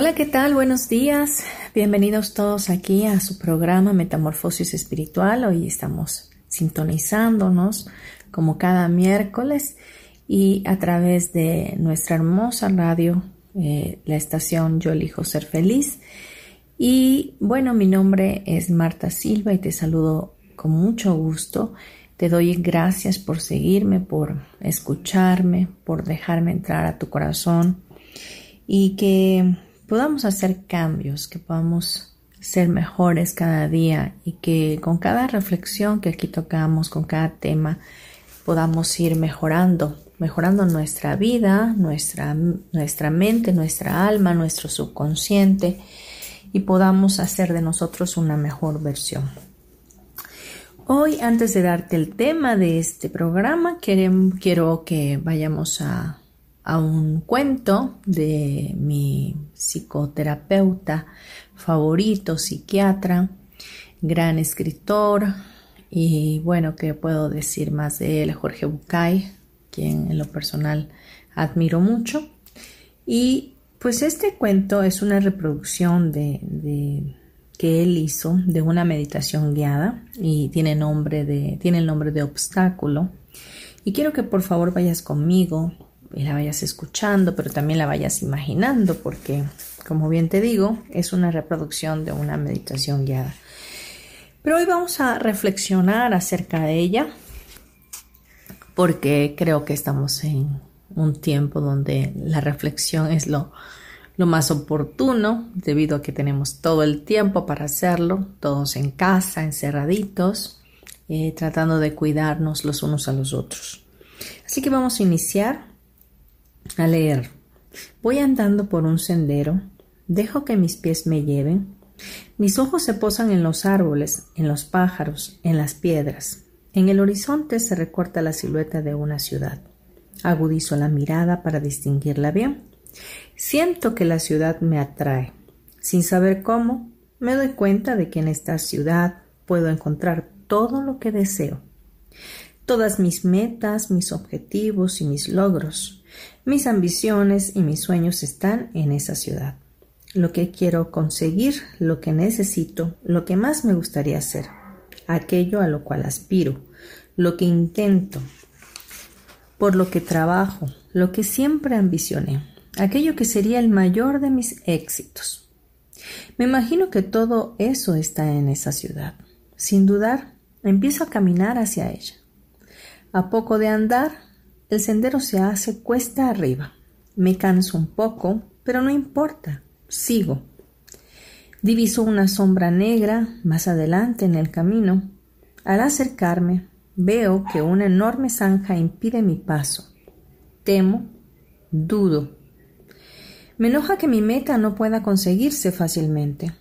Hola, ¿qué tal? Buenos días. Bienvenidos todos aquí a su programa Metamorfosis Espiritual. Hoy estamos sintonizándonos como cada miércoles y a través de nuestra hermosa radio, eh, la estación Yo elijo ser feliz. Y bueno, mi nombre es Marta Silva y te saludo con mucho gusto. Te doy gracias por seguirme, por escucharme, por dejarme entrar a tu corazón y que podamos hacer cambios, que podamos ser mejores cada día y que con cada reflexión que aquí tocamos, con cada tema, podamos ir mejorando, mejorando nuestra vida, nuestra, nuestra mente, nuestra alma, nuestro subconsciente y podamos hacer de nosotros una mejor versión. Hoy, antes de darte el tema de este programa, quiero que vayamos a a un cuento de mi psicoterapeuta favorito, psiquiatra, gran escritor y bueno, ¿qué puedo decir más de él? Jorge Bucay, quien en lo personal admiro mucho. Y pues este cuento es una reproducción de, de que él hizo de una meditación guiada y tiene nombre de tiene el nombre de obstáculo y quiero que por favor vayas conmigo y la vayas escuchando, pero también la vayas imaginando, porque, como bien te digo, es una reproducción de una meditación guiada. Pero hoy vamos a reflexionar acerca de ella, porque creo que estamos en un tiempo donde la reflexión es lo, lo más oportuno, debido a que tenemos todo el tiempo para hacerlo, todos en casa, encerraditos, eh, tratando de cuidarnos los unos a los otros. Así que vamos a iniciar a leer. Voy andando por un sendero, dejo que mis pies me lleven. Mis ojos se posan en los árboles, en los pájaros, en las piedras. En el horizonte se recorta la silueta de una ciudad. Agudizo la mirada para distinguirla bien. Siento que la ciudad me atrae. Sin saber cómo, me doy cuenta de que en esta ciudad puedo encontrar todo lo que deseo. Todas mis metas, mis objetivos y mis logros. Mis ambiciones y mis sueños están en esa ciudad. Lo que quiero conseguir, lo que necesito, lo que más me gustaría hacer, aquello a lo cual aspiro, lo que intento, por lo que trabajo, lo que siempre ambicioné, aquello que sería el mayor de mis éxitos. Me imagino que todo eso está en esa ciudad. Sin dudar, empiezo a caminar hacia ella. A poco de andar, el sendero se hace cuesta arriba. Me canso un poco, pero no importa. Sigo. Diviso una sombra negra más adelante en el camino. Al acercarme, veo que una enorme zanja impide mi paso. Temo, dudo. Me enoja que mi meta no pueda conseguirse fácilmente.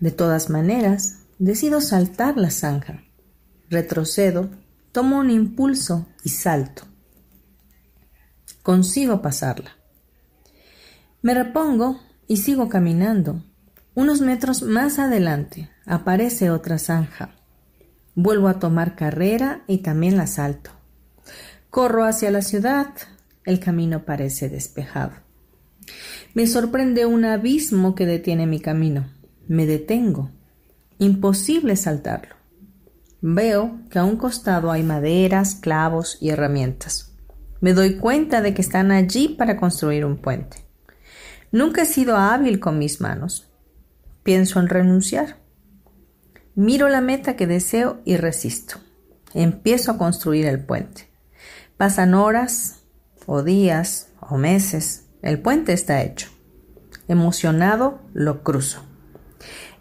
De todas maneras, decido saltar la zanja. Retrocedo, tomo un impulso y salto. Consigo pasarla. Me repongo y sigo caminando. Unos metros más adelante aparece otra zanja. Vuelvo a tomar carrera y también la salto. Corro hacia la ciudad. El camino parece despejado. Me sorprende un abismo que detiene mi camino. Me detengo. Imposible saltarlo. Veo que a un costado hay maderas, clavos y herramientas. Me doy cuenta de que están allí para construir un puente. Nunca he sido hábil con mis manos, pienso en renunciar. Miro la meta que deseo y resisto. Empiezo a construir el puente. Pasan horas o días o meses. El puente está hecho. Emocionado, lo cruzo.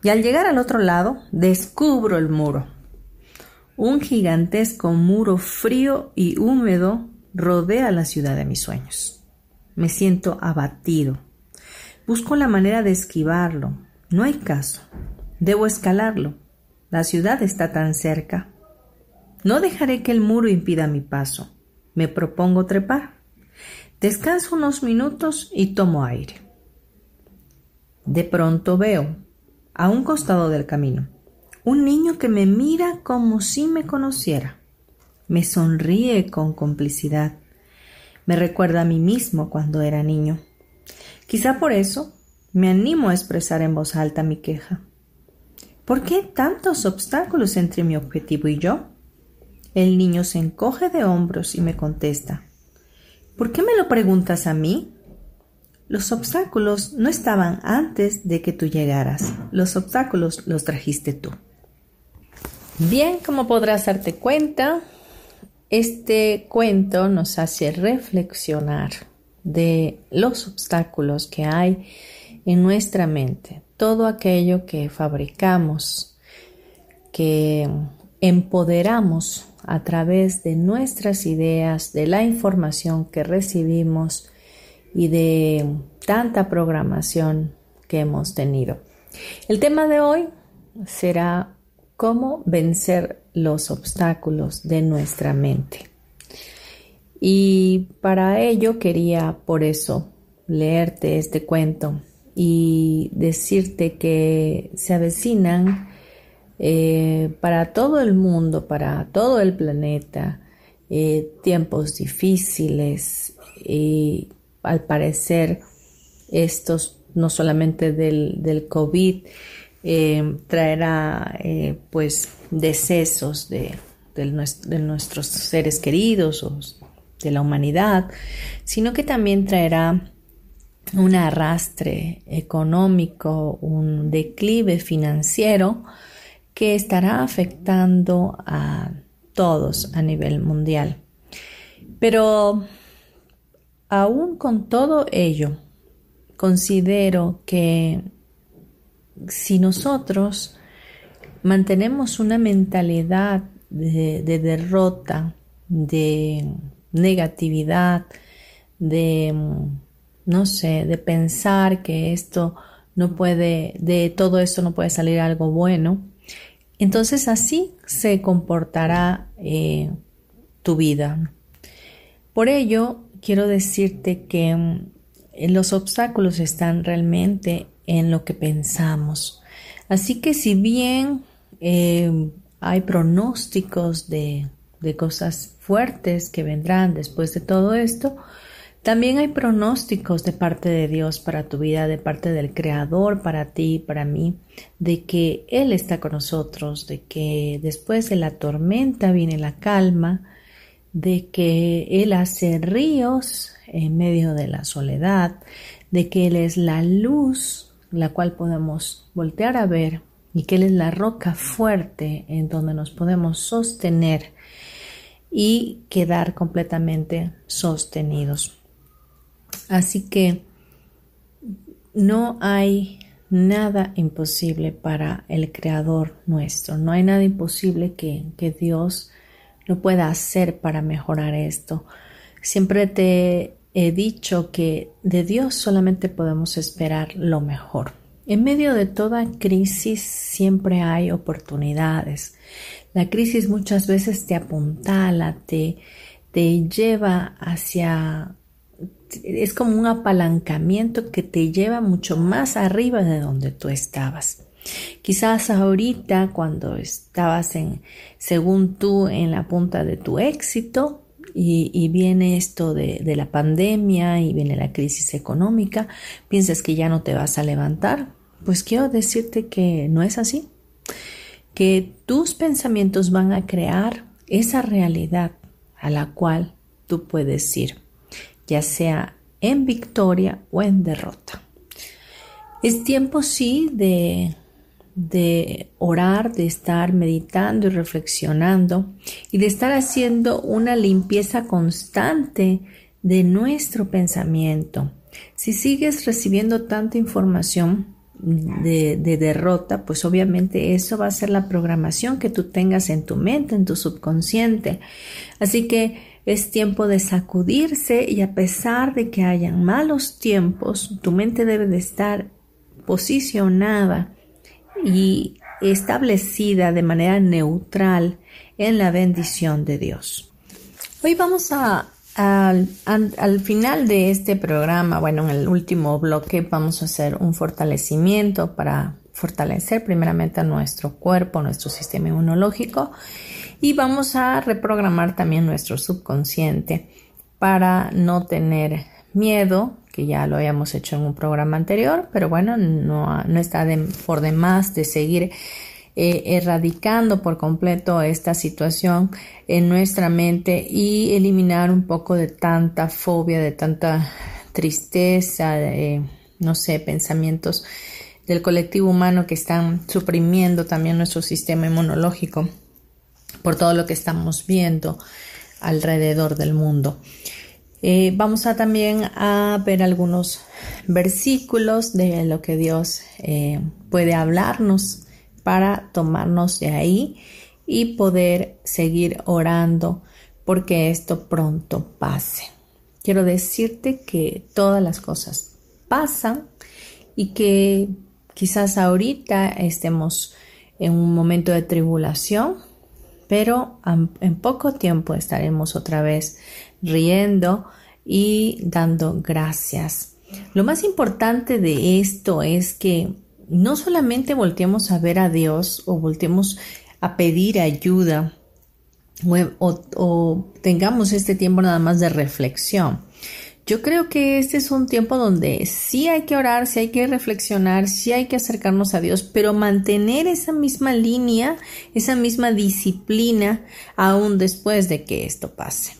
Y al llegar al otro lado, descubro el muro. Un gigantesco muro frío y húmedo rodea la ciudad de mis sueños. Me siento abatido. Busco la manera de esquivarlo. No hay caso. Debo escalarlo. La ciudad está tan cerca. No dejaré que el muro impida mi paso. Me propongo trepar. Descanso unos minutos y tomo aire. De pronto veo, a un costado del camino, un niño que me mira como si me conociera. Me sonríe con complicidad. Me recuerda a mí mismo cuando era niño. Quizá por eso me animo a expresar en voz alta mi queja. ¿Por qué tantos obstáculos entre mi objetivo y yo? El niño se encoge de hombros y me contesta. ¿Por qué me lo preguntas a mí? Los obstáculos no estaban antes de que tú llegaras. Los obstáculos los trajiste tú. Bien, como podrás darte cuenta, este cuento nos hace reflexionar de los obstáculos que hay en nuestra mente, todo aquello que fabricamos, que empoderamos a través de nuestras ideas, de la información que recibimos y de tanta programación que hemos tenido. El tema de hoy será cómo vencer los obstáculos de nuestra mente. Y para ello quería por eso leerte este cuento y decirte que se avecinan eh, para todo el mundo, para todo el planeta, eh, tiempos difíciles y al parecer estos no solamente del, del COVID eh, traerá pues decesos de, de, nuestros seres queridos o de la humanidad, sino que también traerá un arrastre económico, un declive financiero que estará afectando a todos a nivel mundial. Pero aún con todo ello, considero que si nosotros mantenemos una mentalidad de, derrota, de negatividad, de, no sé, de pensar que esto no puede, de todo esto no puede salir algo bueno, entonces así se comportará eh, tu vida. Por ello, quiero decirte que mm, los obstáculos están realmente en lo que pensamos. Así que si bien eh, hay pronósticos de, de cosas fuertes que vendrán después de todo esto, también hay pronósticos de parte de Dios para tu vida, de parte del Creador para ti, para mí, de que Él está con nosotros, de que después de la tormenta viene la calma, de que Él hace ríos en medio de la soledad, de que Él es la luz, la cual podemos voltear a ver, y que Él es la roca fuerte en donde nos podemos sostener y quedar completamente sostenidos. Así que no hay nada imposible para el Creador nuestro. No hay nada imposible que, que Dios no pueda hacer para mejorar esto. Siempre te he dicho que de Dios solamente podemos esperar lo mejor. En medio de toda crisis siempre hay oportunidades. La crisis muchas veces te apuntala, te, te lleva hacia es como un apalancamiento que te lleva mucho más arriba de donde tú estabas. Quizás ahorita cuando estabas en, según tú, en la punta de tu éxito y, viene esto de, de, la pandemia y viene la crisis económica, piensas que ya no te vas a levantar. Pues quiero decirte que no es así, que tus pensamientos van a crear esa realidad a la cual tú puedes ir ya sea en victoria o en derrota. Es tiempo, sí, de, de orar, de estar meditando y reflexionando y de estar haciendo una limpieza constante de nuestro pensamiento. Si sigues recibiendo tanta información, de, derrota, pues obviamente eso va a ser la programación que tú tengas en tu mente, en tu subconsciente. Así que es tiempo de sacudirse y a pesar de que hayan malos tiempos, tu mente debe de estar posicionada y establecida de manera neutral en la bendición de Dios. Hoy vamos a al, final de este programa, bueno, en el último bloque vamos a hacer un fortalecimiento para fortalecer primeramente a nuestro cuerpo, nuestro sistema inmunológico y vamos a reprogramar también nuestro subconsciente para no tener miedo, que ya lo habíamos hecho en un programa anterior, pero bueno, no, no está por demás de seguir eh, erradicando por completo esta situación en nuestra mente y eliminar un poco de tanta fobia, de tanta tristeza, no sé, pensamientos del colectivo humano que están suprimiendo también nuestro sistema inmunológico por todo lo que estamos viendo alrededor del mundo. Eh, vamos a también a ver algunos versículos de lo que Dios eh, puede hablarnos para tomarnos de ahí y poder seguir orando porque esto pronto pase. Quiero decirte que todas las cosas pasan y que quizás ahorita estemos en un momento de tribulación, pero en poco tiempo estaremos otra vez riendo y dando gracias. Lo más importante de esto es que no solamente volteemos a ver a Dios o volteemos a pedir ayuda o, tengamos este tiempo nada más de reflexión. Yo creo que este es un tiempo donde sí hay que orar, sí hay que reflexionar, sí hay que acercarnos a Dios, pero mantener esa misma línea, esa misma disciplina aún después de que esto pase.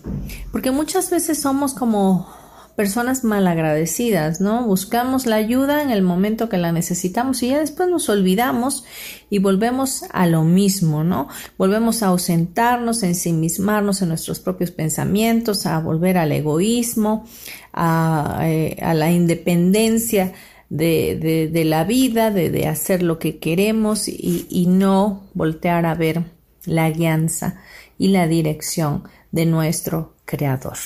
Porque muchas veces somos como personas malagradecidas, ¿no? Buscamos la ayuda en el momento que la necesitamos y ya después nos olvidamos y volvemos a lo mismo, ¿no? Volvemos a ausentarnos, a ensimismarnos en nuestros propios pensamientos, a volver al egoísmo, a, eh, la independencia de, la vida, de, hacer lo que queremos y, y no voltear a ver la guianza y la dirección de nuestro Creador.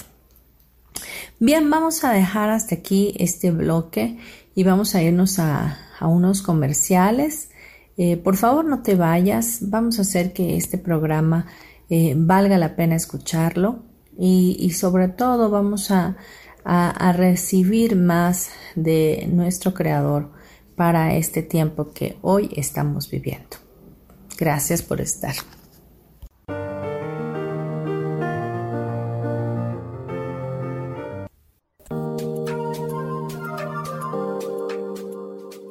Bien, vamos a dejar hasta aquí este bloque y vamos a irnos a, unos comerciales. Eh, por favor, no te vayas. Vamos a hacer que este programa eh, valga la pena escucharlo y, sobre todo vamos a, a recibir más de nuestro Creador para este tiempo que hoy estamos viviendo. Gracias por estar.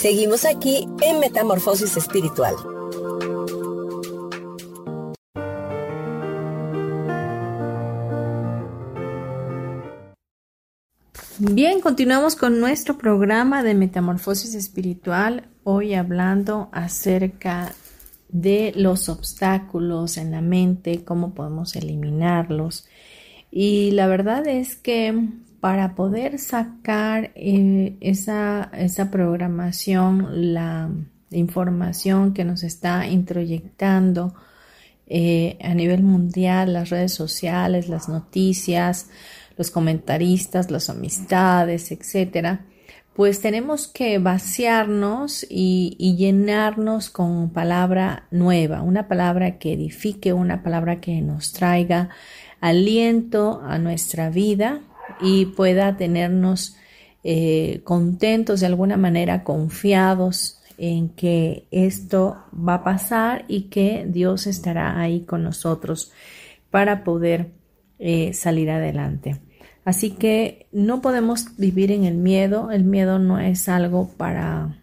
Seguimos aquí en Metamorfosis Espiritual. Bien, continuamos con nuestro programa de Metamorfosis Espiritual, hoy hablando acerca de los obstáculos en la mente, cómo podemos eliminarlos. Y la verdad es que para poder sacar eh, esa, esa, programación, la información que nos está introyectando eh, a nivel mundial, las redes sociales, las noticias, los comentaristas, las amistades, etcétera, pues tenemos que vaciarnos y, y, llenarnos con palabra nueva, una palabra que edifique, una palabra que nos traiga aliento a nuestra vida, y pueda tenernos eh, contentos de alguna manera, confiados en que esto va a pasar y que Dios estará ahí con nosotros para poder eh, salir adelante. Así que no podemos vivir en el miedo. El miedo no es algo para,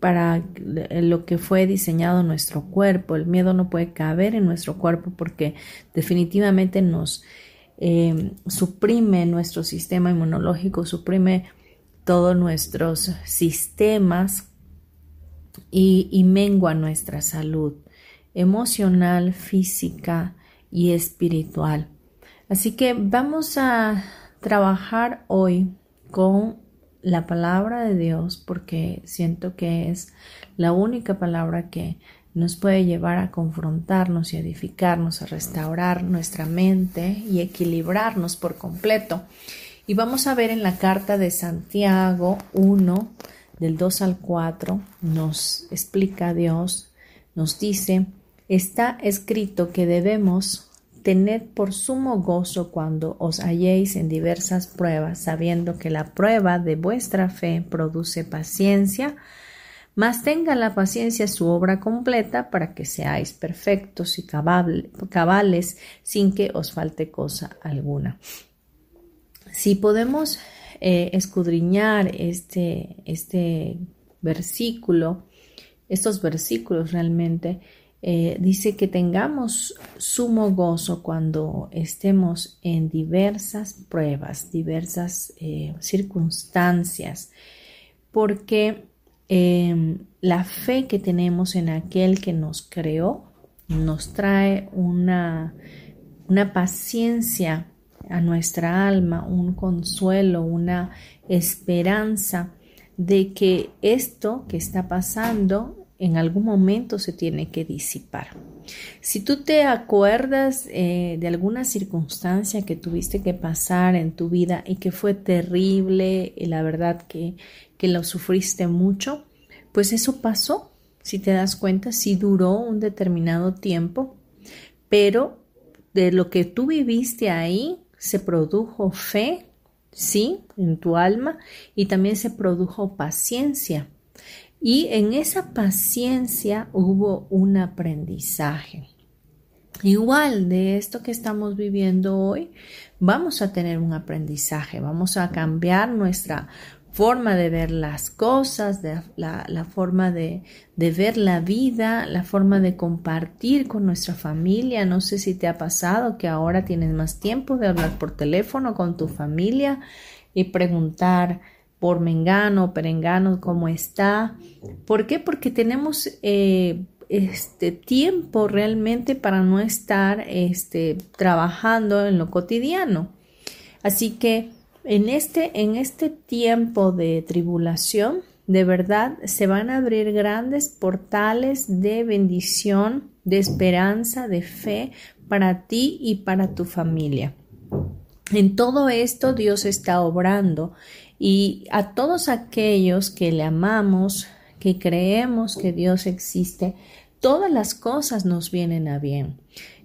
para lo que fue diseñado nuestro cuerpo. El miedo no puede caber en nuestro cuerpo porque definitivamente nos, eh, suprime nuestro sistema inmunológico, suprime todos nuestros sistemas y, y mengua nuestra salud emocional, física y espiritual. Así que vamos a trabajar hoy con la palabra de Dios porque siento que es la única palabra que nos puede llevar a confrontarnos y edificarnos, a restaurar nuestra mente y equilibrarnos por completo. Y vamos a ver en la carta de Santiago 1, del 2 al 4, nos explica Dios, nos dice, está escrito que debemos tener por sumo gozo cuando os halléis en diversas pruebas, sabiendo que la prueba de vuestra fe produce paciencia, mas tenga la paciencia su obra completa para que seáis perfectos y cabales sin que os falte cosa alguna. Si podemos eh, escudriñar este, este versículo, estos versículos realmente, eh, dice que tengamos sumo gozo cuando estemos en diversas pruebas, diversas eh, circunstancias, porque Em, la fe que tenemos en aquel que nos creó nos trae una, una paciencia a nuestra alma, un consuelo, una esperanza de que esto que está pasando en algún momento se tiene que disipar. Si tú te acuerdas eh, de alguna circunstancia que tuviste que pasar en tu vida y que fue terrible, y la verdad que que lo sufriste mucho, pues eso pasó, si te das cuenta, sí duró un determinado tiempo, pero de lo que tú viviste ahí se produjo fe, sí, en tu alma, y también se produjo paciencia. Y en esa paciencia hubo un aprendizaje. Igual de esto que estamos viviendo hoy, vamos a tener un aprendizaje, vamos a cambiar nuestra forma de ver las cosas, de la, forma de, de, ver la vida, la forma de compartir con nuestra familia. No sé si te ha pasado que ahora tienes más tiempo de hablar por teléfono con tu familia y preguntar por Mengano, Perengano, cómo está. ¿Por qué? Porque tenemos eh, este tiempo realmente para no estar este, trabajando en lo cotidiano. Así que en este, en este tiempo de tribulación, de verdad se van a abrir grandes portales de bendición, de esperanza, de fe para ti y para tu familia. En todo esto Dios está obrando y a todos aquellos que le amamos, que creemos que Dios existe, todas las cosas nos vienen a bien.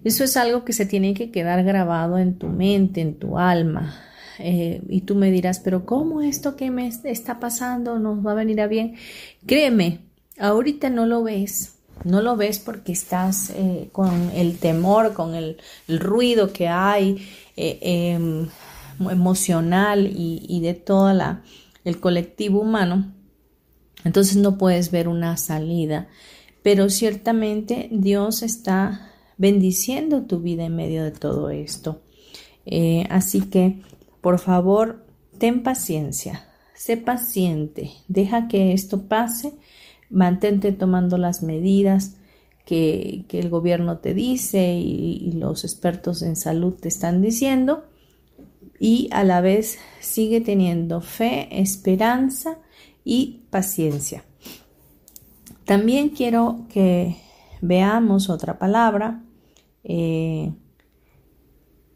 Eso es algo que se tiene que quedar grabado en tu mente, en tu alma. Eh, y tú me dirás, pero ¿cómo esto que me está pasando nos va a venir a bien? Créeme, ahorita no lo ves, no lo ves porque estás eh, con el temor, con el, ruido que hay eh, em, emocional y, y, de todo el colectivo humano. Entonces no puedes ver una salida, pero ciertamente Dios está bendiciendo tu vida en medio de todo esto. así que por favor, ten paciencia, sé paciente, deja que esto pase, mantente tomando las medidas que, el gobierno te dice y, los expertos en salud te están diciendo y a la vez sigue teniendo fe, esperanza y paciencia. También quiero que veamos otra palabra eh,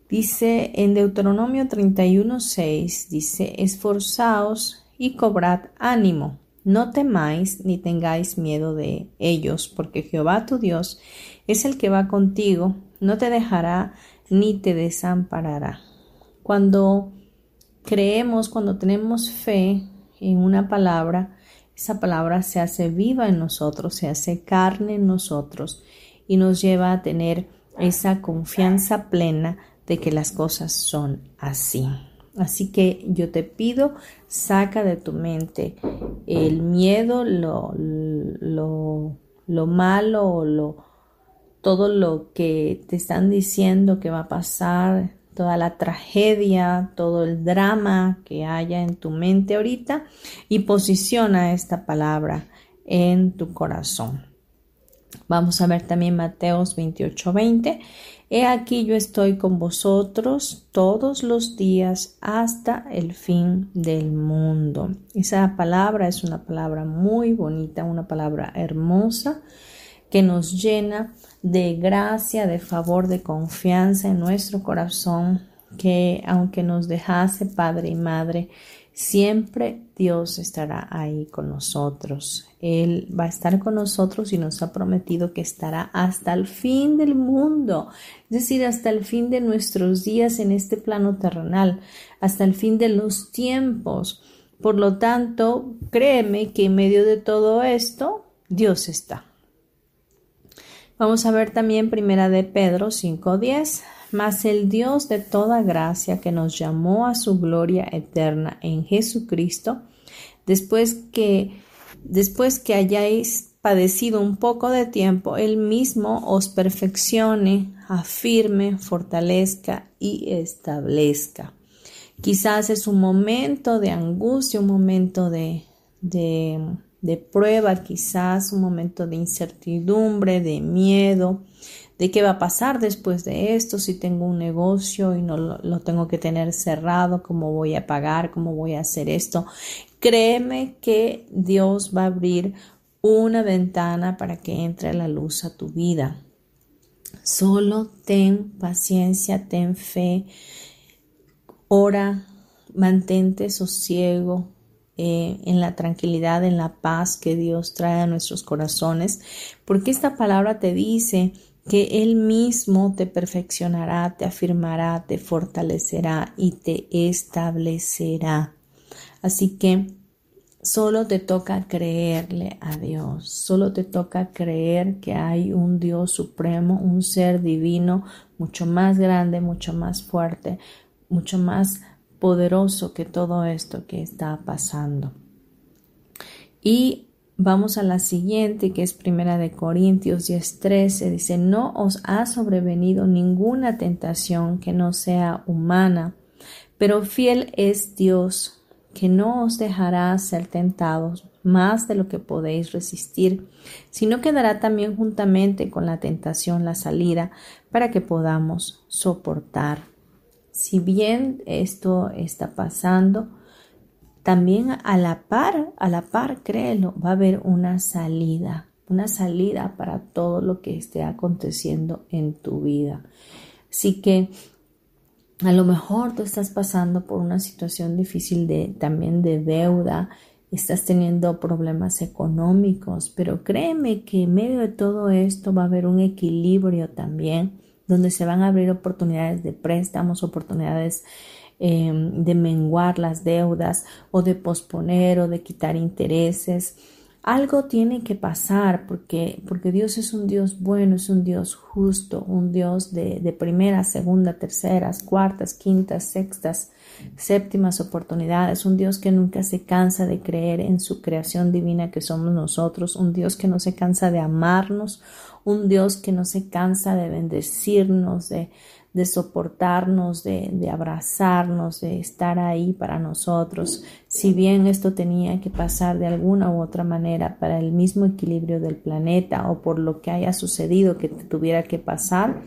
Dice en Deuteronomio 31:6, dice, esforzaos y cobrad ánimo, no temáis ni tengáis miedo de ellos, porque Jehová tu Dios es el que va contigo, no te dejará ni te desamparará. Cuando creemos, cuando tenemos fe en una palabra, esa palabra se hace viva en nosotros, se hace carne en nosotros y nos lleva a tener esa confianza plena de que las cosas son así. Así que yo te pido, saca de tu mente el miedo, lo, lo, lo malo, lo, todo lo que te están diciendo que va a pasar, toda la tragedia, todo el drama que haya en tu mente ahorita y posiciona esta palabra en tu corazón. Vamos a ver también Mateos 28, 20 He aquí yo estoy con vosotros todos los días hasta el fin del mundo. Esa palabra es una palabra muy bonita, una palabra hermosa que nos llena de gracia, de favor, de confianza en nuestro corazón, que aunque nos dejase Padre y Madre, Siempre Dios estará ahí con nosotros. Él va a estar con nosotros y nos ha prometido que estará hasta el fin del mundo, es decir, hasta el fin de nuestros días en este plano terrenal, hasta el fin de los tiempos. Por lo tanto, créeme que en medio de todo esto, Dios está. Vamos a ver también primera de Pedro 5:10 mas el Dios de toda gracia que nos llamó a su gloria eterna en Jesucristo, después que después que hayáis padecido un poco de tiempo, él mismo os perfeccione, afirme, fortalezca y establezca. Quizás es un momento de angustia, un momento de, de, de prueba, quizás un momento de incertidumbre, de miedo, de qué va a pasar después de esto, si tengo un negocio y no lo, tengo que tener cerrado, cómo voy a pagar, cómo voy a hacer esto. Créeme que Dios va a abrir una ventana para que entre la luz a tu vida. Solo ten paciencia, ten fe, ora, mantente sosiego, eh, en la tranquilidad, en la paz que Dios trae a nuestros corazones, porque esta palabra te dice que Él mismo te perfeccionará, te afirmará, te fortalecerá y te establecerá. Así que solo te toca creerle a Dios, solo te toca creer que hay un Dios supremo, un ser divino mucho más grande, mucho más fuerte, mucho más poderoso que todo esto que está pasando. Y vamos a la siguiente, que es Primera de Corintios 10:13, dice, "No os ha sobrevenido ninguna tentación que no sea humana, pero fiel es Dios, que no os dejará ser tentados más de lo que podéis resistir, sino que dará también juntamente con la tentación la salida para que podamos soportar. Si bien esto está pasando, también a la par, a la par, créelo, va a haber una salida, una salida para todo lo que esté aconteciendo en tu vida. Así que a lo mejor tú estás pasando por una situación difícil de también de deuda, estás teniendo problemas económicos, pero créeme que en medio de todo esto va a haber un equilibrio también donde se van a abrir oportunidades de préstamos, oportunidades em, de menguar las deudas o de posponer o de quitar intereses. Algo tiene que pasar porque, porque Dios es un Dios bueno, es un Dios justo, un Dios de, de primeras, segunda, terceras, cuartas, quintas, sextas, séptimas oportunidades, un Dios que nunca se cansa de creer en su creación divina que somos nosotros, un Dios que no se cansa de amarnos, un Dios que no se cansa de bendecirnos, de, de soportarnos, de, de, abrazarnos, de estar ahí para nosotros. Si bien esto tenía que pasar de alguna u otra manera para el mismo equilibrio del planeta o por lo que haya sucedido que tuviera que pasar,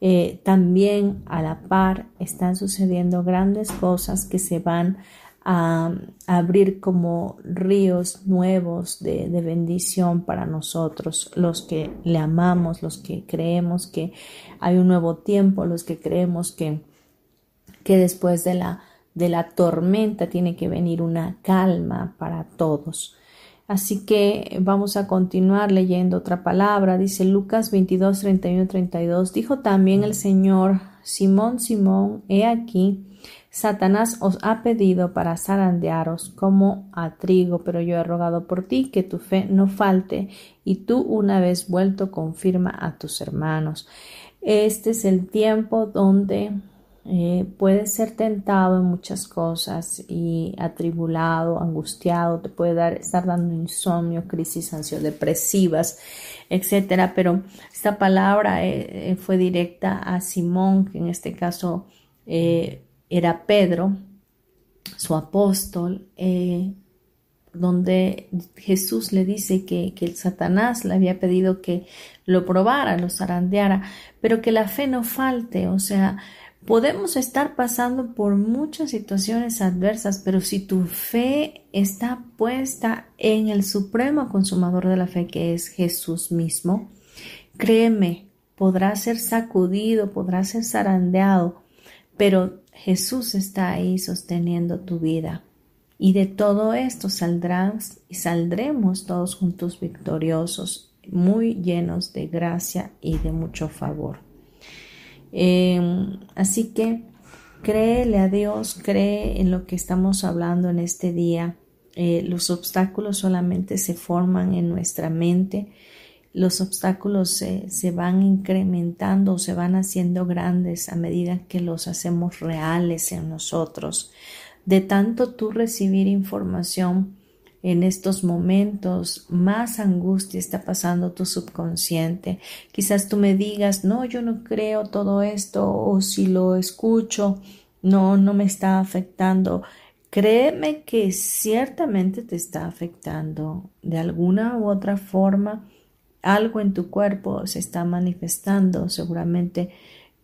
eh, también a la par están sucediendo grandes cosas que se van a, abrir como ríos nuevos de, bendición para nosotros, los que le amamos, los que creemos que hay un nuevo tiempo, los que creemos que, que después de la, de la tormenta tiene que venir una calma para todos. Así que vamos a continuar leyendo otra palabra. Dice Lucas 22, 31, 32. Dijo también el Señor, Simón, Simón, he aquí, Satanás os ha pedido para zarandearos como a trigo, pero yo he rogado por ti que tu fe no falte, y tú una vez vuelto confirma a tus hermanos. Este es el tiempo donde eh, puedes ser tentado en muchas cosas y atribulado, angustiado, te puede dar, estar dando insomnio, crisis ansiodepresivas, etcétera. Pero esta palabra eh, eh, fue directa a Simón, que en este caso era Pedro, su apóstol, eh, donde Jesús le dice que, que, el Satanás le había pedido que lo probara, lo zarandeara, pero que la fe no falte, o sea, podemos estar pasando por muchas situaciones adversas, pero si tu fe está puesta en el supremo consumador de la fe que es Jesús mismo, créeme, podrá ser sacudido, podrá ser zarandeado, pero Jesús está ahí sosteniendo tu vida. Y de todo esto saldrás y saldremos todos juntos victoriosos, muy llenos de gracia y de mucho favor. Em, así que créele a Dios, cree en lo que estamos hablando en este día. Eh, los obstáculos solamente se forman en nuestra mente los obstáculos se, van incrementando o se van haciendo grandes a medida que los hacemos reales en nosotros. De tanto tú recibir información en estos momentos, más angustia está pasando tu subconsciente. Quizás tú me digas, no, yo no creo todo esto, o si lo escucho, no, no me está afectando. Créeme que ciertamente te está afectando de alguna u otra forma algo en tu cuerpo se está manifestando, seguramente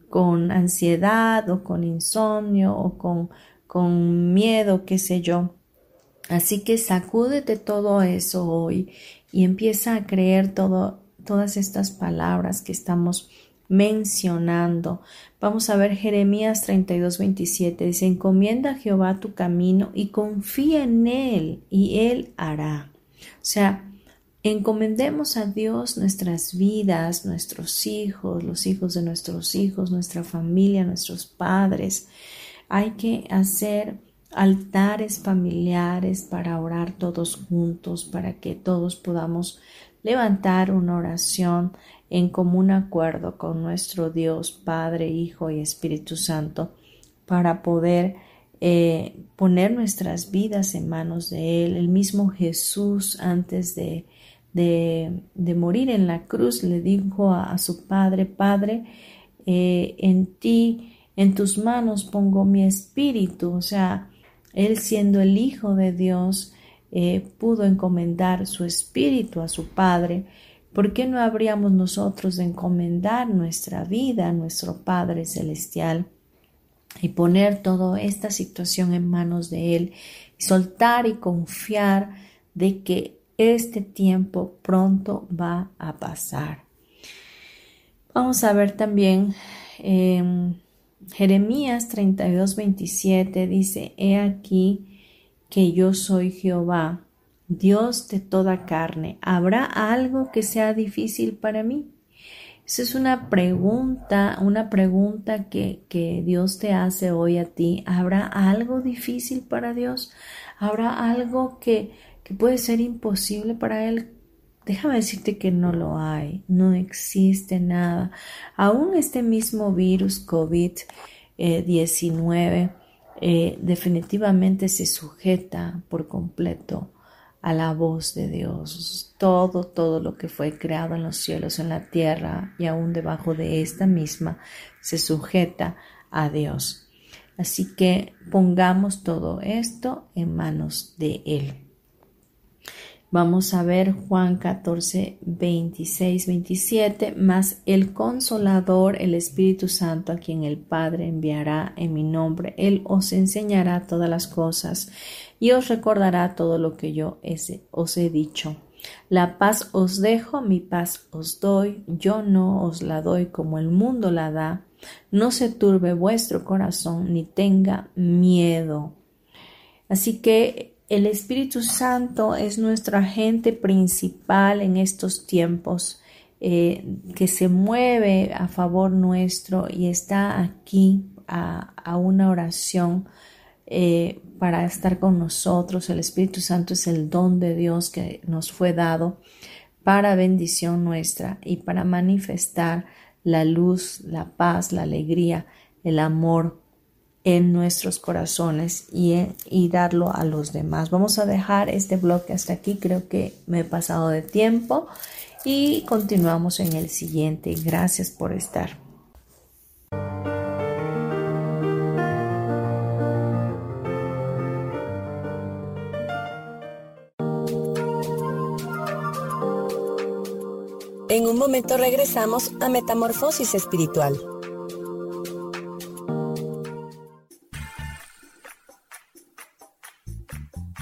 con ansiedad o con insomnio o con, con miedo, qué sé yo. Así que sacúdete todo eso hoy y empieza a creer todo, todas estas palabras que estamos mencionando. Vamos a ver Jeremías 32, 27. Dice, encomienda a Jehová tu camino y confía en él y él hará. O sea, Encomendemos a Dios nuestras vidas, nuestros hijos, los hijos de nuestros hijos, nuestra familia, nuestros padres. Hay que hacer altares familiares para orar todos juntos, para que todos podamos levantar una oración en común acuerdo con nuestro Dios, Padre, Hijo y Espíritu Santo, para poder eh, poner nuestras vidas en manos de Él. El mismo Jesús antes de, de, morir en la cruz le dijo a, su Padre, Padre, eh, en ti, en tus manos pongo mi espíritu. O sea, Él siendo el Hijo de Dios, eh, pudo encomendar su espíritu a su Padre. ¿Por qué no habríamos nosotros de encomendar nuestra vida a nuestro Padre Celestial y poner toda esta situación en manos de Él soltar y confiar de que este tiempo pronto va a pasar? Vamos a ver también em, Jeremías 32, 27 dice, He aquí que yo soy Jehová, Dios de toda carne. ¿Habrá algo que sea difícil para mí? Esa es una pregunta, una pregunta que, que Dios te hace hoy a ti. ¿Habrá algo difícil para Dios? ¿Habrá algo que, que puede ser imposible para Él? Déjame decirte que no lo hay, no existe nada. Aún este mismo virus COVID-19 eh, definitivamente se sujeta por completo a la voz de Dios. Todo, todo lo que fue creado en los cielos, en la tierra y aún debajo de esta misma se sujeta a Dios. Así que pongamos todo esto en manos de Él. Vamos a ver Juan 14, 26, 27, más el consolador, el Espíritu Santo, a quien el Padre enviará en mi nombre. Él os enseñará todas las cosas y os recordará todo lo que yo os he dicho. La paz os dejo, mi paz os doy, yo no os la doy como el mundo la da. No se turbe vuestro corazón ni tenga miedo. Así que el Espíritu Santo es nuestro agente principal en estos tiempos, eh, que se mueve a favor nuestro y está aquí a, una oración eh, para estar con nosotros. El Espíritu Santo es el don de Dios que nos fue dado para bendición nuestra y para manifestar la luz, la paz, la alegría, el amor en nuestros corazones y, y, darlo a los demás. Vamos a dejar este bloque hasta aquí. Creo que me he pasado de tiempo y continuamos en el siguiente. Gracias por estar. En un momento regresamos a Metamorfosis Espiritual.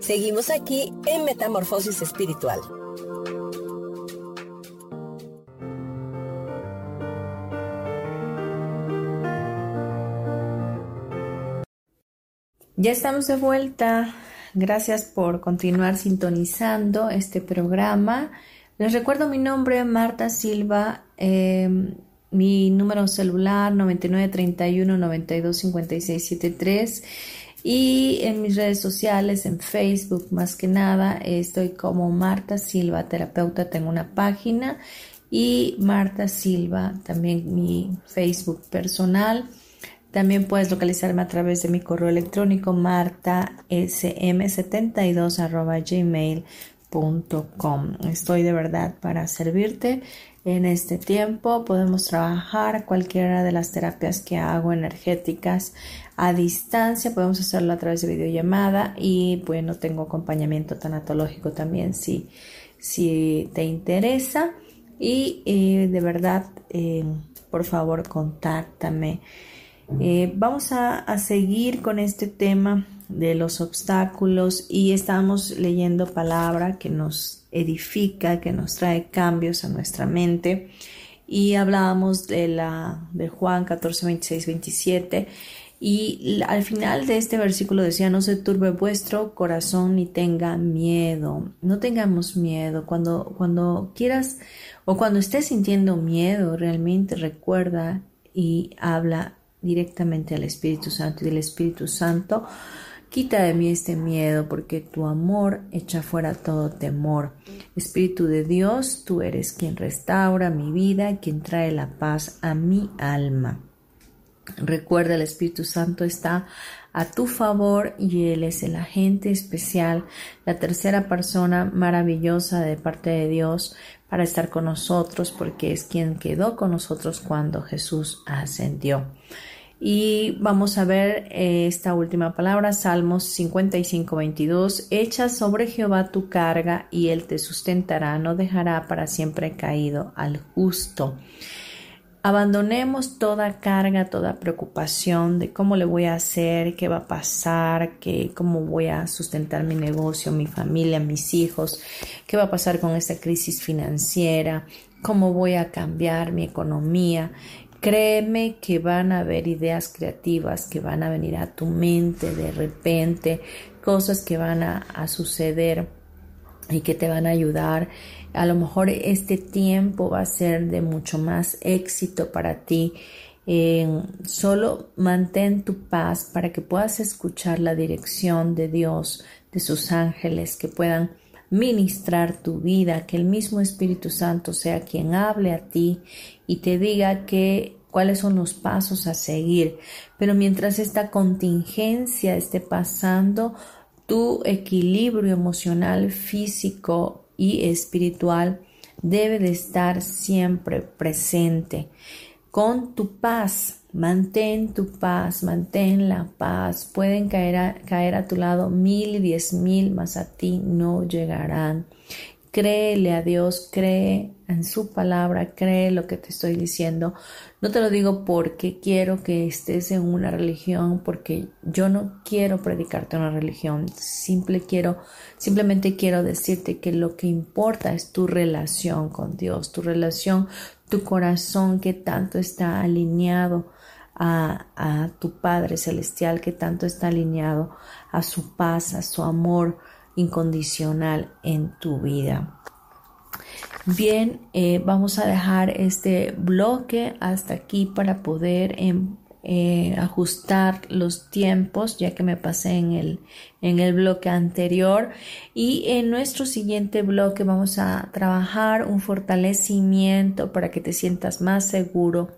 Seguimos aquí en Metamorfosis Espiritual. Ya estamos de vuelta. Gracias por continuar sintonizando este programa. Les recuerdo mi nombre, Marta Silva. Em, mi número celular 9931 925673 y en mis redes sociales, en Facebook más que nada, estoy como Marta Silva, terapeuta, tengo una página y Marta Silva, también mi Facebook personal. También puedes localizarme a través de mi correo electrónico martasm72 Estoy de verdad para servirte en este tiempo. Podemos trabajar cualquiera de las terapias que hago energéticas a distancia. Podemos hacerlo a través de videollamada y bueno, tengo acompañamiento tanatológico también si, si te interesa. Y eh, de verdad, eh, por favor, contáctame. Eh, vamos a, seguir con este tema de los obstáculos y estamos leyendo palabra que nos edifica, que nos trae cambios a nuestra mente. Y hablábamos de la de Juan 14, 26, 27 y al final de este versículo decía no se turbe vuestro corazón ni tenga miedo, no tengamos miedo. Cuando cuando quieras o cuando estés sintiendo miedo realmente recuerda y habla directamente al Espíritu Santo y del Espíritu Santo, quita de mí este miedo porque tu amor echa fuera todo temor. Espíritu de Dios, tú eres quien restaura mi vida, quien trae la paz a mi alma. Recuerda, el Espíritu Santo está a tu favor y Él es el agente especial, la tercera persona maravillosa de parte de Dios para estar con nosotros porque es quien quedó con nosotros cuando Jesús ascendió. Y vamos a ver eh, esta última palabra, Salmos 55, 22. Echa sobre Jehová tu carga y él te sustentará, no dejará para siempre caído al justo. Abandonemos toda carga, toda preocupación de cómo le voy a hacer, qué va a pasar, qué, cómo voy a sustentar mi negocio, mi familia, mis hijos, qué va a pasar con esta crisis financiera, cómo voy a cambiar mi economía. Créeme que van a haber ideas creativas que van a venir a tu mente de repente, cosas que van a, suceder y que te van a ayudar. A lo mejor este tiempo va a ser de mucho más éxito para ti. solo mantén tu paz para que puedas escuchar la dirección de Dios, de sus ángeles, que puedan ministrar tu vida, que el mismo Espíritu Santo sea quien hable a ti y te diga que cuáles son los pasos a seguir. Pero mientras esta contingencia esté pasando, tu equilibrio emocional, físico y espiritual debe de estar siempre presente. Con tu paz, Mantén tu paz, mantén la paz. Pueden caer a, caer a tu lado mil y diez mil, mas a ti no llegarán. Créele a Dios, cree en su palabra, cree lo que te estoy diciendo. No te lo digo porque quiero que estés en una religión, porque yo no quiero predicarte una religión. Simple quiero, simplemente quiero decirte que lo que importa es tu relación con Dios, tu relación, tu corazón que tanto está alineado a, tu Padre Celestial que tanto está alineado a su paz, a su amor incondicional en tu vida. Bien, eh, vamos a dejar este bloque hasta aquí para poder em, eh, ajustar los tiempos ya que me pasé en el, en el bloque anterior y en nuestro siguiente bloque vamos a trabajar un fortalecimiento para que te sientas más seguro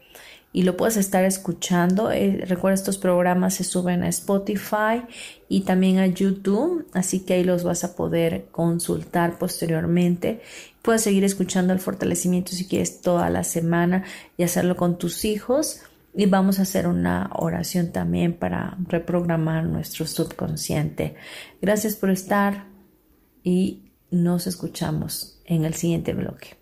y lo puedes estar escuchando. Eh, recuerda, estos programas se suben a Spotify y también a YouTube, así que ahí los vas a poder consultar posteriormente. Puedes seguir escuchando el fortalecimiento si quieres toda la semana y hacerlo con tus hijos. Y vamos a hacer una oración también para reprogramar nuestro subconsciente. Gracias por estar y nos escuchamos en el siguiente bloque.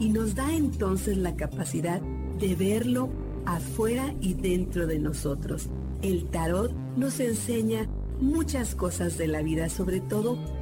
y nos da entonces la capacidad de verlo afuera y dentro de nosotros. El tarot nos enseña muchas cosas de la vida, sobre todo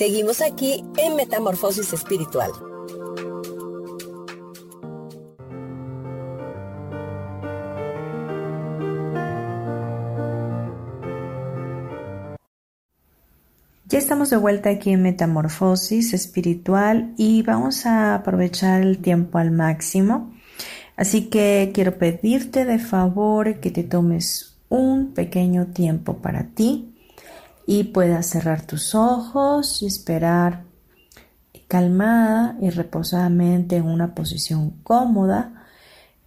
Seguimos aquí en Metamorfosis Espiritual. Ya estamos de vuelta aquí en Metamorfosis Espiritual y vamos a aprovechar el tiempo al máximo. Así que quiero pedirte de favor que te tomes un pequeño tiempo para ti y puedas cerrar tus ojos y esperar calmada y reposadamente en una posición cómoda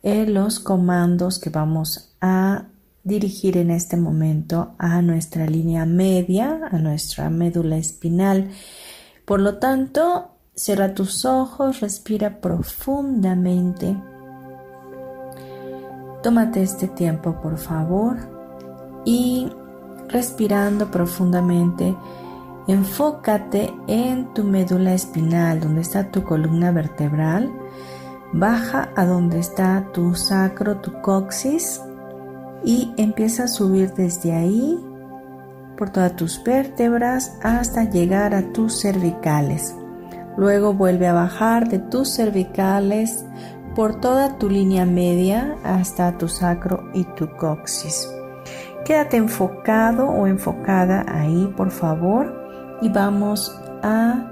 en los comandos que vamos a dirigir en este momento a nuestra línea media, a nuestra médula espinal. Por lo tanto, cierra tus ojos, respira profundamente. Tómate este tiempo, por favor, y respirando profundamente, enfócate en tu médula espinal, donde está tu columna vertebral. Baja a donde está tu sacro, tu coxis y empieza a subir desde ahí por todas tus vértebras hasta llegar a tus cervicales. Luego vuelve a bajar de tus cervicales por toda tu línea media hasta tu sacro y tu coxis. Quédate enfocado o enfocada ahí, por favor, y vamos a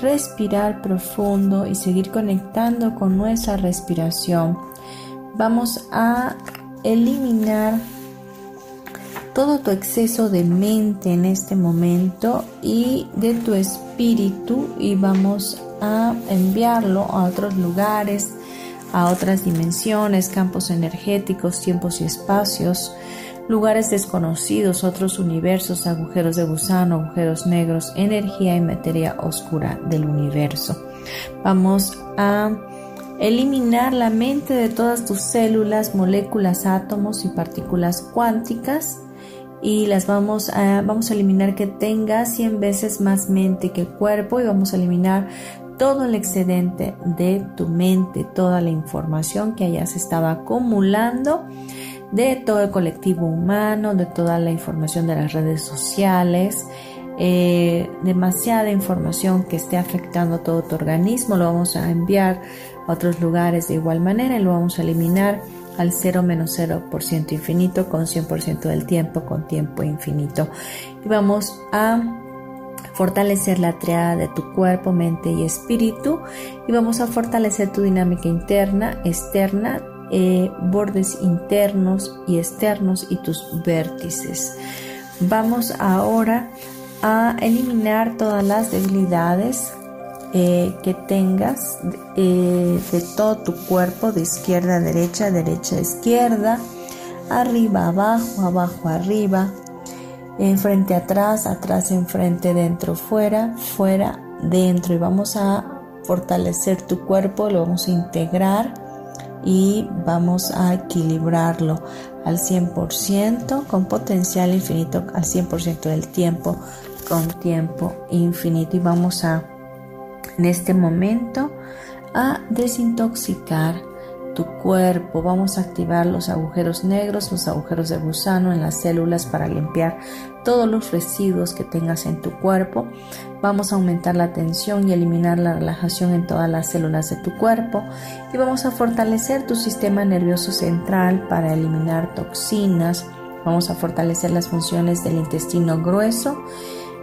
respirar profundo y seguir conectando con nuestra respiración. Vamos a eliminar todo tu exceso de mente en este momento y de tu espíritu y vamos a enviarlo a otros lugares, a otras dimensiones, campos energéticos, tiempos y espacios, lugares desconocidos, otros universos, agujeros de gusano, agujeros negros, energía y materia oscura del universo. Vamos a eliminar la mente de todas tus células, moléculas, átomos y partículas cuánticas y las vamos a, vamos a eliminar que tenga 100 veces más mente que cuerpo y vamos a eliminar todo el excedente de tu mente, toda la información que hayas estado acumulando de todo el colectivo humano, de toda la información de las redes sociales, eh, demasiada información que esté afectando todo tu organismo, lo vamos a enviar a otros lugares de igual manera y lo vamos a eliminar al 0 menos 0% infinito con 100% del tiempo con tiempo infinito. Y vamos a fortalecer la triada de tu cuerpo, mente y espíritu y vamos a fortalecer tu dinámica interna, externa, eh, bordes internos y externos y tus vértices. Vamos ahora a eliminar todas las debilidades eh, que tengas eh, de todo tu cuerpo, de izquierda a derecha, derecha a izquierda, arriba abajo, abajo arriba, enfrente atrás, atrás enfrente, dentro fuera, fuera dentro. Y vamos a fortalecer tu cuerpo, lo vamos a integrar y vamos a equilibrarlo al 100% con potencial infinito al 100% del tiempo con tiempo infinito y vamos a en este momento a desintoxicar tu cuerpo. Vamos a activar los agujeros negros, los agujeros de gusano en las células para limpiar todos los residuos que tengas en tu cuerpo. Vamos a aumentar la tensión y eliminar la relajación en todas las células de tu cuerpo. Y vamos a fortalecer tu sistema nervioso central para eliminar toxinas. Vamos a fortalecer las funciones del intestino grueso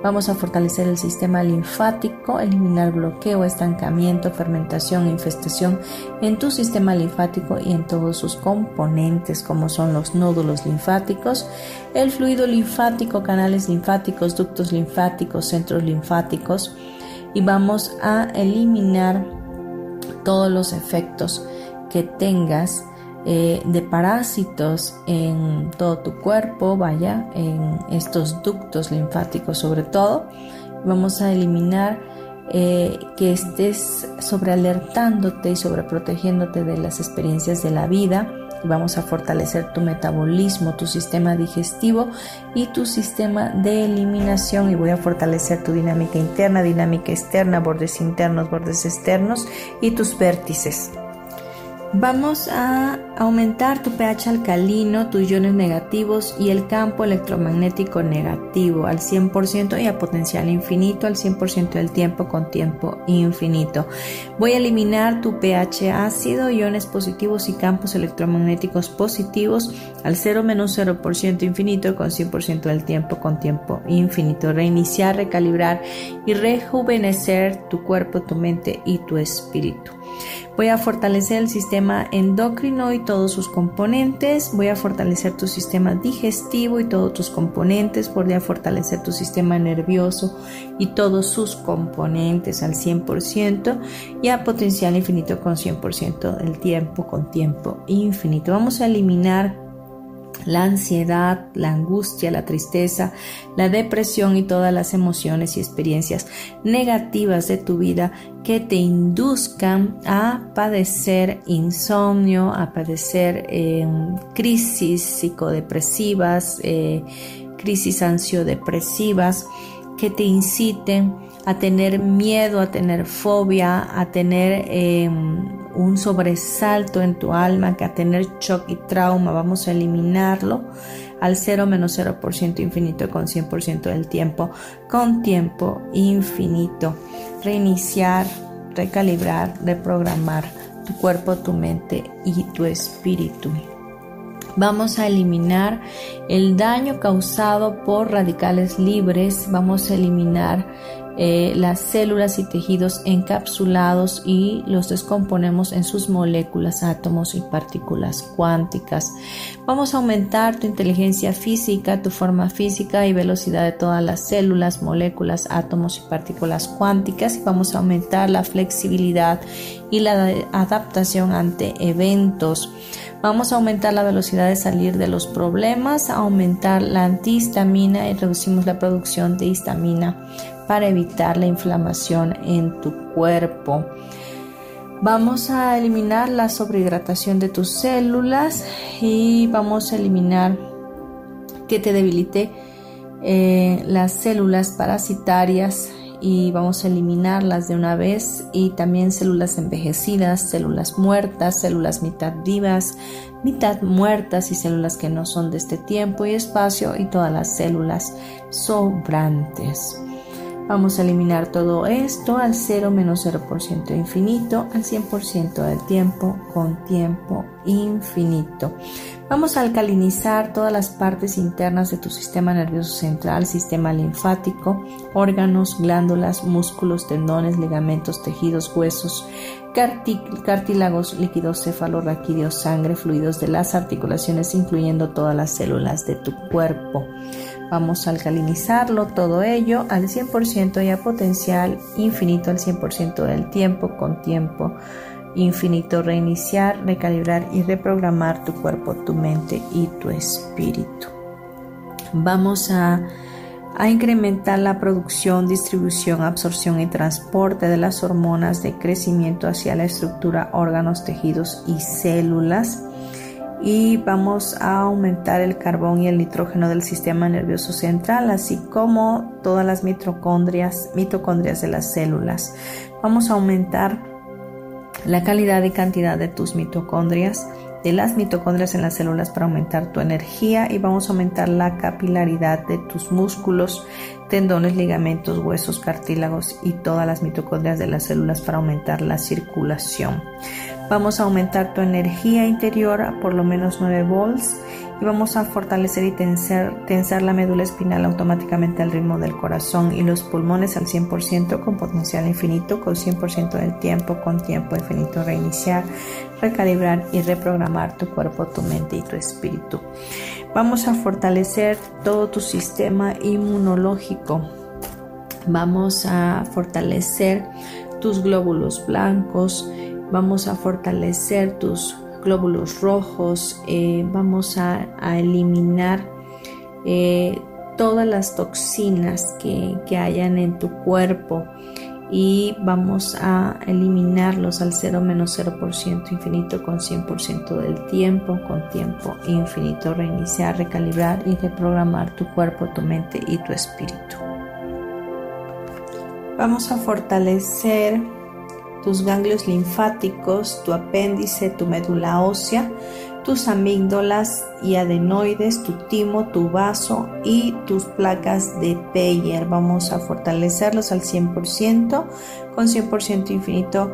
Vamos a fortalecer el sistema linfático, eliminar bloqueo, estancamiento, fermentación, infestación en tu sistema linfático y en todos sus componentes como son los nódulos linfáticos, el fluido linfático, canales linfáticos, ductos linfáticos, centros linfáticos. Y vamos a eliminar todos los efectos que tengas eh, de parásitos en todo tu cuerpo, vaya, en estos ductos linfáticos sobre todo. Vamos a eliminar eh, que estés sobrealertándote y sobreprotegiéndote de las experiencias de la vida. Vamos a fortalecer tu metabolismo, tu sistema digestivo y tu sistema de eliminación. Y voy a fortalecer tu dinámica interna, dinámica externa, bordes internos, bordes externos y tus vértices. Vamos a aumentar tu pH alcalino, tus iones negativos y el campo electromagnético negativo al 100% y a potencial infinito al 100% del tiempo con tiempo infinito. Voy a eliminar tu pH ácido, iones positivos y campos electromagnéticos positivos al 0 menos 0% infinito con 100% del tiempo con tiempo infinito. Reiniciar, recalibrar y rejuvenecer tu cuerpo, tu mente y tu espíritu. Voy a fortalecer el sistema endocrino y todos sus componentes. Voy a fortalecer tu sistema digestivo y todos tus componentes. Voy a fortalecer tu sistema nervioso y todos sus componentes al 100% y a potencial infinito con 100% del tiempo con tiempo infinito. Vamos a eliminar la ansiedad, la angustia, la tristeza, la depresión y todas las emociones y experiencias negativas de tu vida que te induzcan a padecer insomnio, a padecer em, crisis psicodepresivas, eh, crisis ansiodepresivas, que te inciten a tener miedo, a tener fobia, a tener em, un sobresalto en tu alma, que a tener shock y trauma, vamos a eliminarlo al 0 menos 0% infinito con 100% del tiempo, con tiempo infinito. Reiniciar, recalibrar, reprogramar tu cuerpo, tu mente y tu espíritu. Vamos a eliminar el daño causado por radicales libres. Vamos a eliminar eh, las células y tejidos encapsulados y los descomponemos en sus moléculas, átomos y partículas cuánticas. Vamos a aumentar tu inteligencia física, tu forma física y velocidad de todas las células, moléculas, átomos y partículas cuánticas y vamos a aumentar la flexibilidad y la adaptación ante eventos. Vamos a aumentar la velocidad de salir de los problemas, aumentar la antihistamina y reducimos la producción de histamina para evitar la inflamación en tu cuerpo. Vamos a eliminar la sobrehidratación de tus células y vamos a eliminar que te debilite eh, las células parasitarias y vamos a eliminarlas de una vez y también células envejecidas, células muertas, células mitad vivas, mitad muertas y células que no son de este tiempo y espacio y todas las células sobrantes. Vamos a eliminar todo esto al 0 menos 0% infinito, al 100% del tiempo con tiempo infinito. Vamos a alcalinizar todas las partes internas de tu sistema nervioso central, sistema linfático, órganos, glándulas, músculos, tendones, ligamentos, tejidos, huesos, cartílagos, líquidos cefalorraquídeos, sangre, fluidos de las articulaciones, incluyendo todas las células de tu cuerpo. Vamos a alcalinizarlo todo ello al 100% y a potencial infinito al 100% del tiempo con tiempo infinito. Reiniciar, recalibrar y reprogramar tu cuerpo, tu mente y tu espíritu. Vamos a, a incrementar la producción, distribución, absorción y transporte de las hormonas de crecimiento hacia la estructura, órganos, tejidos y células y vamos a aumentar el carbón y el nitrógeno del sistema nervioso central, así como todas las mitocondrias, mitocondrias de las células. Vamos a aumentar la calidad y cantidad de tus mitocondrias, de las mitocondrias en las células para aumentar tu energía y vamos a aumentar la capilaridad de tus músculos, tendones, ligamentos, huesos, cartílagos y todas las mitocondrias de las células para aumentar la circulación. Vamos a aumentar tu energía interior a por lo menos 9 volts y vamos a fortalecer y tensar, la médula espinal automáticamente al ritmo del corazón y los pulmones al 100% con potencial infinito, con 100% del tiempo, con tiempo infinito, reiniciar, recalibrar y reprogramar tu cuerpo, tu mente y tu espíritu. Vamos a fortalecer todo tu sistema inmunológico. Vamos a fortalecer tus glóbulos blancos, vamos a fortalecer tus glóbulos rojos, eh, vamos a, eliminar eh, todas las toxinas que, que, hayan en tu cuerpo y vamos a eliminarlos al 0 menos 0% infinito con 100% del tiempo, con tiempo infinito, reiniciar, recalibrar y reprogramar tu cuerpo, tu mente y tu espíritu. Vamos a fortalecer tus ganglios linfáticos, tu apéndice, tu médula ósea, tus amígdalas y adenoides, tu timo, tu vaso y tus placas de Peyer. Vamos a fortalecerlos al 100%, con 100% infinito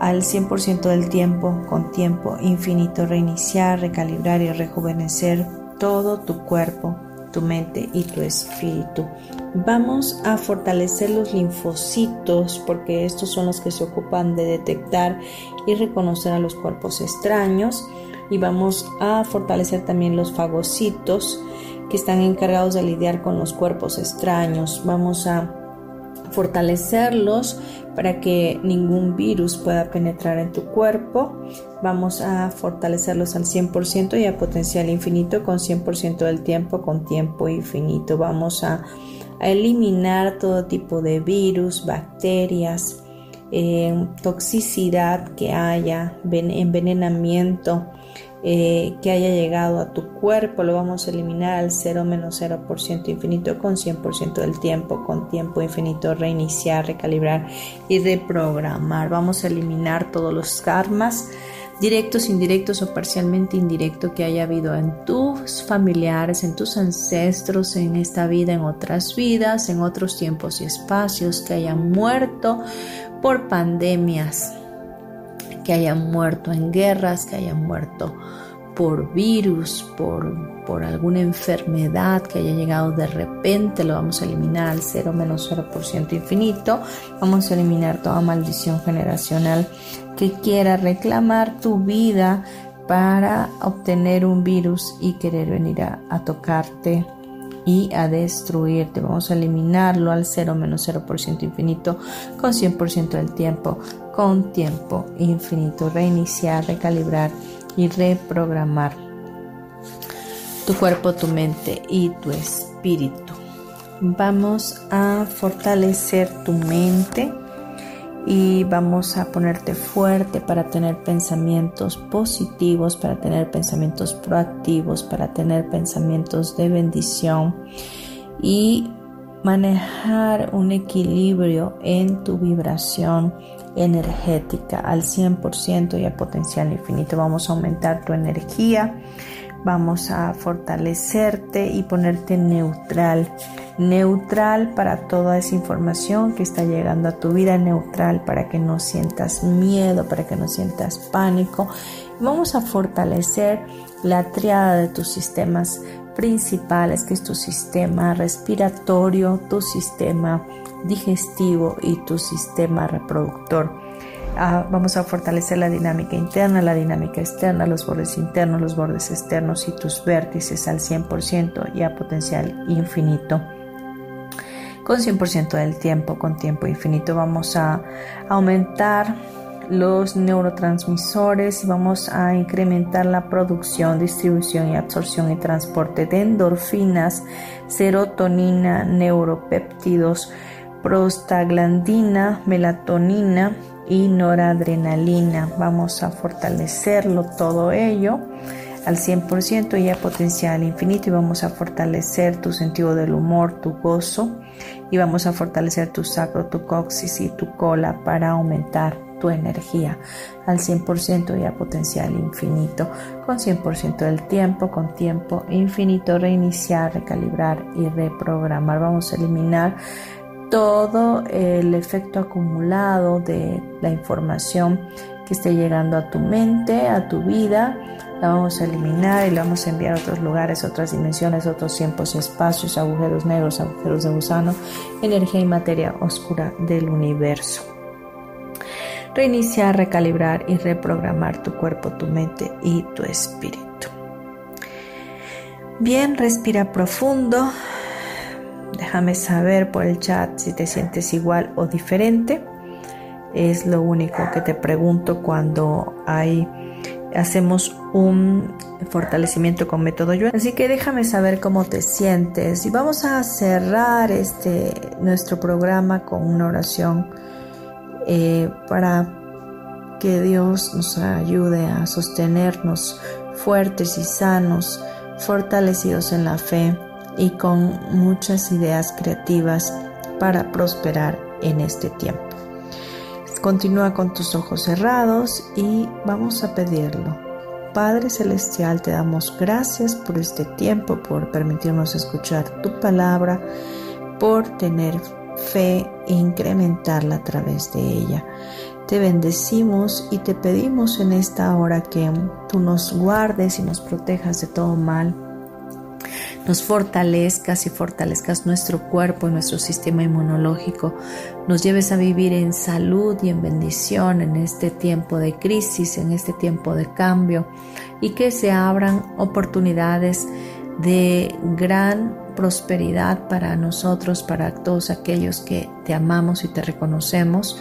al 100% del tiempo, con tiempo infinito, reiniciar, recalibrar y rejuvenecer todo tu cuerpo, tu mente y tu espíritu. Vamos a fortalecer los linfocitos porque estos son los que se ocupan de detectar y reconocer a los cuerpos extraños y vamos a fortalecer también los fagocitos que están encargados de lidiar con los cuerpos extraños. Vamos a fortalecerlos para que ningún virus pueda penetrar en tu cuerpo. Vamos a fortalecerlos al 100% y a potencial infinito con 100% del tiempo con tiempo infinito. Vamos a, eliminar todo tipo de virus, bacterias, eh, toxicidad que haya, envenenamiento eh, que haya llegado a tu cuerpo, lo vamos a eliminar al 0 menos 0% infinito con 100% del tiempo, con tiempo infinito, reiniciar, recalibrar y reprogramar. Vamos a eliminar todos los karmas directos, indirectos o parcialmente indirectos que haya habido en tus familiares, en tus ancestros, en esta vida, en otras vidas, en otros tiempos y espacios, que hayan muerto por pandemias, que hayan muerto en guerras, que hayan muerto por virus, por, por alguna enfermedad que haya llegado de repente, lo vamos a eliminar al 0 menos 0% infinito. Vamos a eliminar toda maldición generacional que quiera reclamar tu vida para obtener un virus y querer venir a, tocarte y a destruirte. Vamos a eliminarlo al 0 menos 0% infinito con 100% del tiempo, con tiempo infinito. Reiniciar, recalibrar y reprogramar tu cuerpo, tu mente y tu espíritu. Vamos a fortalecer tu mente y vamos a ponerte fuerte para tener pensamientos positivos, para tener pensamientos proactivos, para tener pensamientos de bendición y manejar un equilibrio en tu vibración energética al 100% y a potencial infinito. Vamos a aumentar tu energía, vamos a fortalecerte y ponerte neutral neutral para toda esa información que está llegando a tu vida, neutral para que no sientas miedo, para que no sientas pánico. Vamos a fortalecer la triada de tus sistemas principales, que es tu sistema respiratorio, tu sistema digestivo y tu sistema reproductor. Ah, vamos a fortalecer la dinámica interna, la dinámica externa, los bordes internos, los bordes externos y tus vértices al 100% y a potencial infinito con 100% del tiempo, con tiempo infinito. Vamos a aumentar los neurotransmisores y vamos a incrementar la producción, distribución y absorción y transporte de endorfinas, serotonina, neuropéptidos, prostaglandina, melatonina y noradrenalina. Vamos a fortalecerlo todo ello al 100% y a potencial infinito y vamos a fortalecer tu sentido del humor, tu gozo y vamos a fortalecer tu sacro, tu coxis y tu cola para aumentar tu energía al 100% y a potencial infinito, con 100% del tiempo, con tiempo infinito, reiniciar, recalibrar y reprogramar. Vamos a eliminar todo el efecto acumulado de la información que esté llegando a tu mente, a tu vida, la vamos a eliminar y la vamos a enviar a otros lugares, otras dimensiones, otros tiempos, espacios, agujeros negros, agujeros de gusano, energía y materia oscura del universo. Reiniciar, recalibrar y reprogramar tu cuerpo, tu mente y tu espíritu. Bien, respira profundo. Déjame saber por el chat si te sientes igual o diferente. Es lo único que te pregunto cuando hay hacemos un fortalecimiento con método yo. Así que déjame saber cómo te sientes y vamos a cerrar este nuestro programa con una oración eh, para que Dios nos ayude a sostenernos fuertes y sanos, fortalecidos en la fe y con muchas ideas creativas para prosperar en este tiempo. Continúa con tus ojos cerrados y vamos a pedirlo. Padre Celestial, te damos gracias por este tiempo, por permitirnos escuchar tu palabra, por tener fe e incrementarla a través de ella. Te bendecimos y te pedimos en esta hora que tú nos guardes y nos protejas de todo mal nos fortalezcas y fortalezcas nuestro cuerpo y nuestro sistema inmunológico, nos lleves a vivir en salud y en bendición en este tiempo de crisis, en este tiempo de cambio y que se abran oportunidades de gran prosperidad para nosotros, para todos aquellos que te amamos y te reconocemos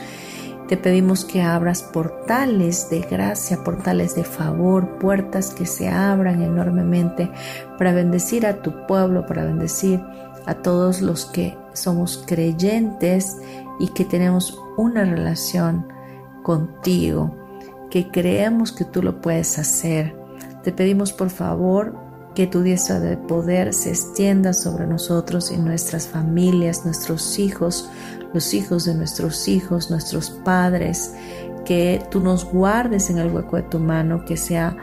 te pedimos que abras portales de gracia, portales de favor, puertas que se abran enormemente para bendecir a tu pueblo, para bendecir a todos los que somos creyentes y que tenemos una relación contigo, que creemos que tú lo puedes hacer. Te pedimos por favor que tu diestra de poder se extienda sobre nosotros y nuestras familias, nuestros hijos, los hijos de nuestros hijos, nuestros padres, que tú nos guardes en el hueco de tu mano, que sea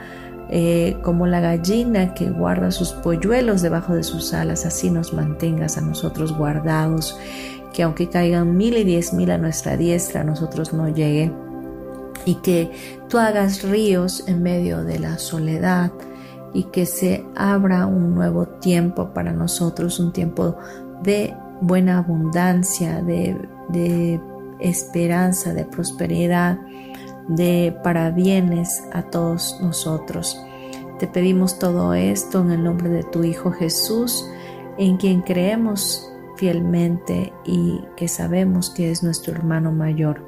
eh, como la gallina que guarda sus polluelos debajo de sus alas, así nos mantengas a nosotros guardados, que aunque caigan mil y diez mil a nuestra diestra, a nosotros no llegue, y que tú hagas ríos en medio de la soledad y que se abra un nuevo tiempo para nosotros, un tiempo de buena abundancia, de, de esperanza, de prosperidad, de parabienes a todos nosotros. Te pedimos todo esto en el nombre de tu Hijo Jesús, en quien creemos fielmente y que sabemos que es nuestro hermano mayor.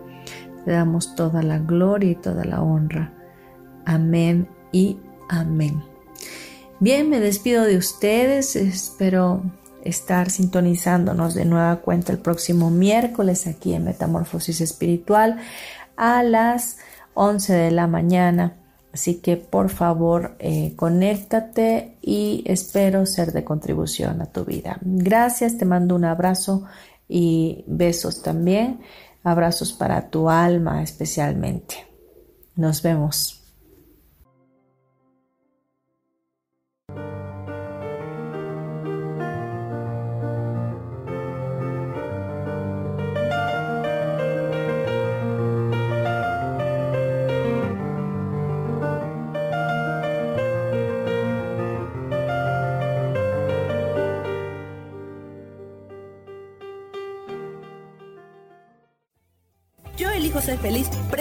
Te damos toda la gloria y toda la honra. Amén y amén. Bien, me despido de ustedes. Espero estar sintonizándonos de nueva cuenta el próximo miércoles aquí en Metamorfosis Espiritual a las 11 de la mañana. Así que por favor, eh, conéctate y espero ser de contribución a tu vida. Gracias, te mando un abrazo y besos también. Abrazos para tu alma especialmente. Nos vemos.